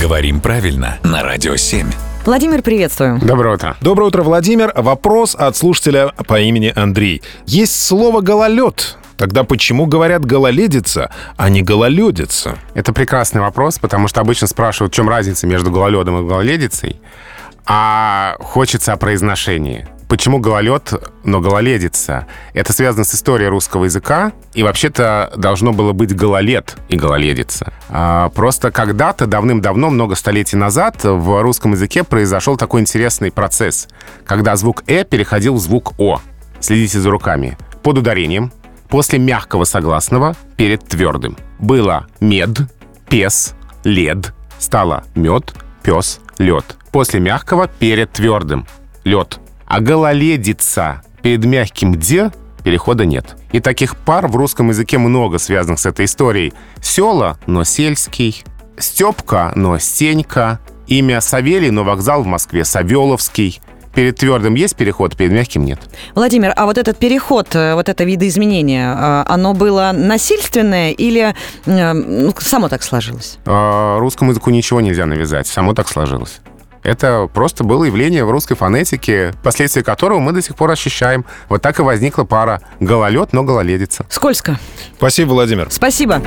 Говорим правильно на Радио 7. Владимир, приветствую. Доброе утро. Доброе утро, Владимир. Вопрос от слушателя по имени Андрей. Есть слово «гололед». Тогда почему говорят «гололедица», а не «гололедица»? Это прекрасный вопрос, потому что обычно спрашивают, в чем разница между гололедом и гололедицей, а хочется о произношении. Почему гололед, но гололедица? Это связано с историей русского языка, и вообще-то должно было быть гололед и гололедица. А, просто когда-то, давным-давно, много столетий назад, в русском языке произошел такой интересный процесс, когда звук «э» переходил в звук «о». Следите за руками. Под ударением, после мягкого согласного, перед твердым. Было мед, пес, лед, стало мед, пес, лед. После мягкого перед твердым. Лед. А гололедица перед мягким «де» перехода нет. И таких пар в русском языке много связанных с этой историей. Села, но сельский. Степка, но Сенька. Имя Савелий, но вокзал в Москве Савеловский. Перед твердым есть переход, перед мягким нет. Владимир, а вот этот переход, э, вот это видоизменение, э, оно было насильственное или э, ну, само так сложилось? А, Русскому языку ничего нельзя навязать, само так сложилось. Это просто было явление в русской фонетике, последствия которого мы до сих пор ощущаем. Вот так и возникла пара гололед, но гололедица. Скользко. Спасибо, Владимир. Спасибо.